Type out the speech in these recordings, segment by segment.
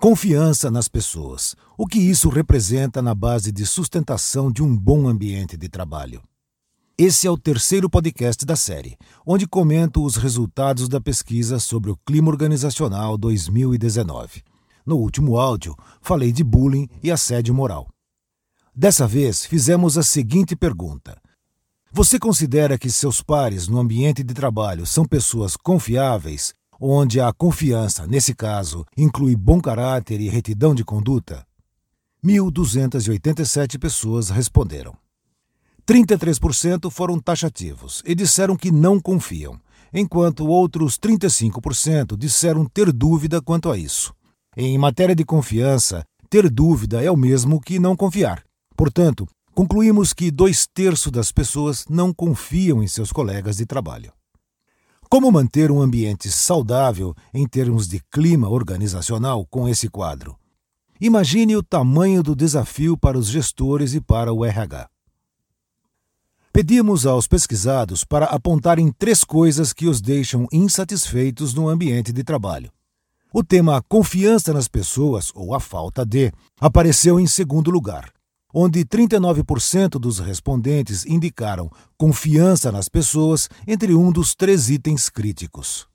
Confiança nas pessoas. O que isso representa na base de sustentação de um bom ambiente de trabalho. Esse é o terceiro podcast da série, onde comento os resultados da pesquisa sobre o clima organizacional 2019. No último áudio, falei de bullying e assédio moral. Dessa vez, fizemos a seguinte pergunta: Você considera que seus pares no ambiente de trabalho são pessoas confiáveis onde a confiança, nesse caso, inclui bom caráter e retidão de conduta? 1.287 pessoas responderam. 33% foram taxativos e disseram que não confiam, enquanto outros 35% disseram ter dúvida quanto a isso. Em matéria de confiança, ter dúvida é o mesmo que não confiar. Portanto, concluímos que dois terços das pessoas não confiam em seus colegas de trabalho. Como manter um ambiente saudável em termos de clima organizacional com esse quadro? Imagine o tamanho do desafio para os gestores e para o RH. Pedimos aos pesquisados para apontarem três coisas que os deixam insatisfeitos no ambiente de trabalho. O tema confiança nas pessoas, ou a falta de, apareceu em segundo lugar onde 39% dos respondentes indicaram confiança nas pessoas entre um dos três itens críticos.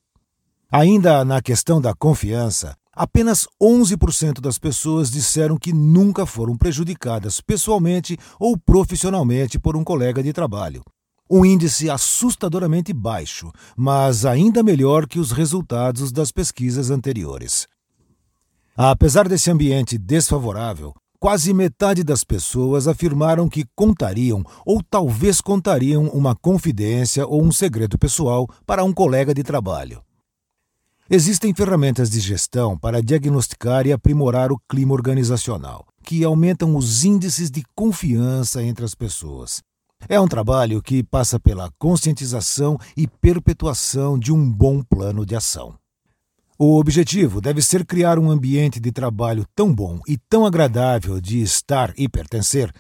Ainda na questão da confiança, apenas 11% das pessoas disseram que nunca foram prejudicadas pessoalmente ou profissionalmente por um colega de trabalho. Um índice assustadoramente baixo, mas ainda melhor que os resultados das pesquisas anteriores. Apesar desse ambiente desfavorável, Quase metade das pessoas afirmaram que contariam ou talvez contariam uma confidência ou um segredo pessoal para um colega de trabalho. Existem ferramentas de gestão para diagnosticar e aprimorar o clima organizacional, que aumentam os índices de confiança entre as pessoas. É um trabalho que passa pela conscientização e perpetuação de um bom plano de ação. O objetivo deve ser criar um ambiente de trabalho tão bom e tão agradável de estar e pertencer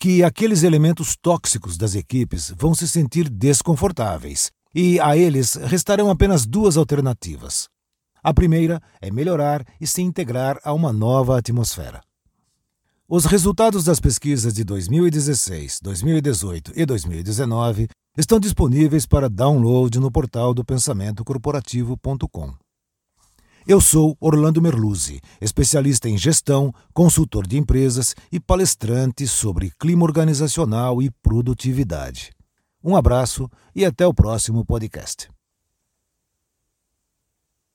que aqueles elementos tóxicos das equipes vão se sentir desconfortáveis e a eles restarão apenas duas alternativas. A primeira é melhorar e se integrar a uma nova atmosfera. Os resultados das pesquisas de 2016, 2018 e 2019 estão disponíveis para download no portal do pensamentocorporativo.com. Eu sou Orlando Merluzzi, especialista em gestão, consultor de empresas e palestrante sobre clima organizacional e produtividade. Um abraço e até o próximo podcast.